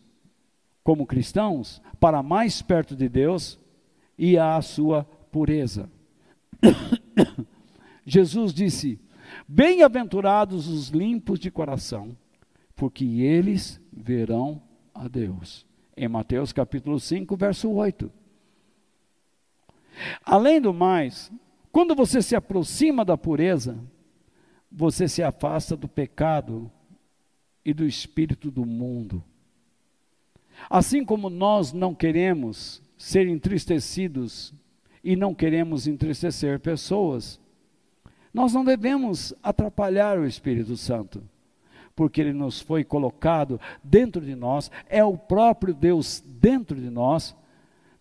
como cristãos, para mais perto de Deus e à sua pureza. Jesus disse: Bem-aventurados os limpos de coração, porque eles verão a Deus. Em Mateus capítulo 5, verso 8. Além do mais, quando você se aproxima da pureza, você se afasta do pecado e do espírito do mundo. Assim como nós não queremos ser entristecidos e não queremos entristecer pessoas, nós não devemos atrapalhar o Espírito Santo porque ele nos foi colocado dentro de nós, é o próprio Deus dentro de nós,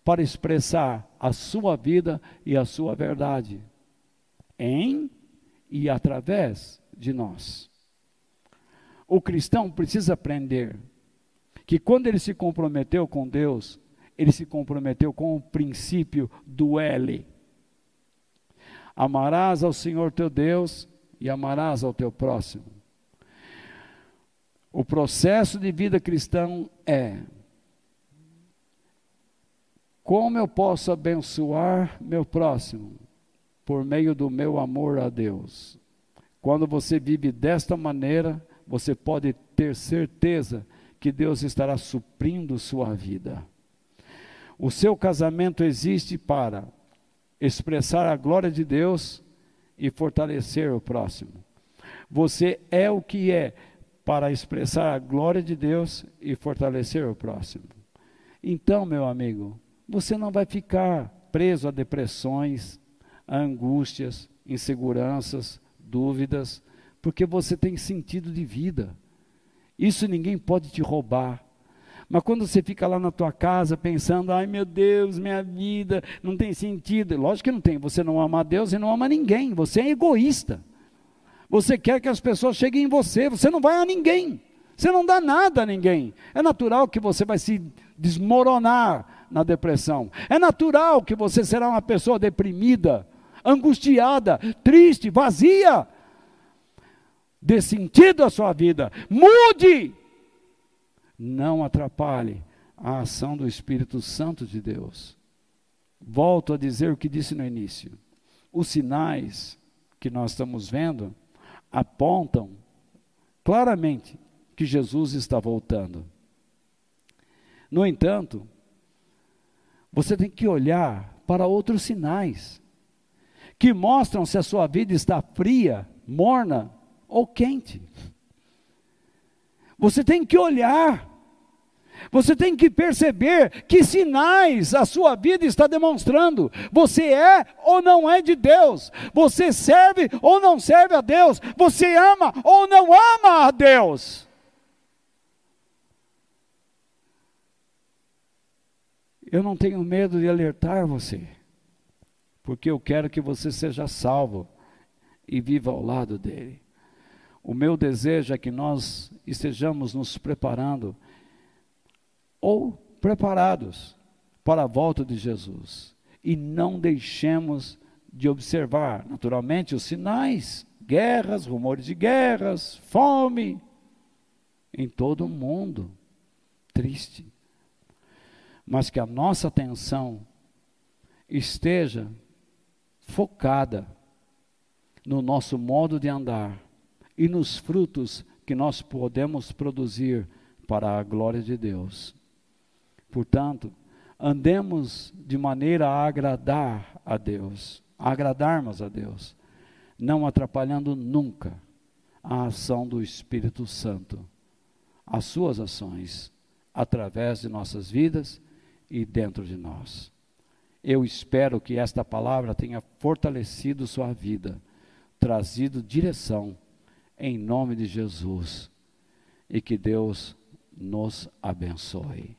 para expressar a sua vida e a sua verdade, em e através de nós. O cristão precisa aprender que quando ele se comprometeu com Deus, ele se comprometeu com o princípio do L. Amarás ao Senhor teu Deus e amarás ao teu próximo. O processo de vida cristão é: como eu posso abençoar meu próximo? Por meio do meu amor a Deus. Quando você vive desta maneira, você pode ter certeza que Deus estará suprindo sua vida. O seu casamento existe para expressar a glória de Deus e fortalecer o próximo. Você é o que é para expressar a glória de Deus e fortalecer o próximo. Então, meu amigo, você não vai ficar preso a depressões, a angústias, inseguranças, dúvidas, porque você tem sentido de vida. Isso ninguém pode te roubar. Mas quando você fica lá na tua casa pensando, ai meu Deus, minha vida não tem sentido. Lógico que não tem, você não ama a Deus e não ama ninguém, você é egoísta. Você quer que as pessoas cheguem em você, você não vai a ninguém. Você não dá nada a ninguém. É natural que você vai se desmoronar na depressão. É natural que você será uma pessoa deprimida, angustiada, triste, vazia. Dê sentido à sua vida. Mude! Não atrapalhe a ação do Espírito Santo de Deus. Volto a dizer o que disse no início. Os sinais que nós estamos vendo apontam claramente que Jesus está voltando. No entanto, você tem que olhar para outros sinais que mostram se a sua vida está fria, morna ou quente. Você tem que olhar, você tem que perceber que sinais a sua vida está demonstrando. Você é ou não é de Deus, você serve ou não serve a Deus, você ama ou não ama a Deus. Eu não tenho medo de alertar você, porque eu quero que você seja salvo e viva ao lado dele. O meu desejo é que nós estejamos nos preparando ou preparados para a volta de Jesus e não deixemos de observar, naturalmente, os sinais, guerras, rumores de guerras, fome em todo o mundo. Triste mas que a nossa atenção esteja focada no nosso modo de andar e nos frutos que nós podemos produzir para a glória de Deus. Portanto, andemos de maneira a agradar a Deus, a agradarmos a Deus, não atrapalhando nunca a ação do Espírito Santo, as suas ações através de nossas vidas e dentro de nós. Eu espero que esta palavra tenha fortalecido sua vida, trazido direção, em nome de Jesus, e que Deus nos abençoe.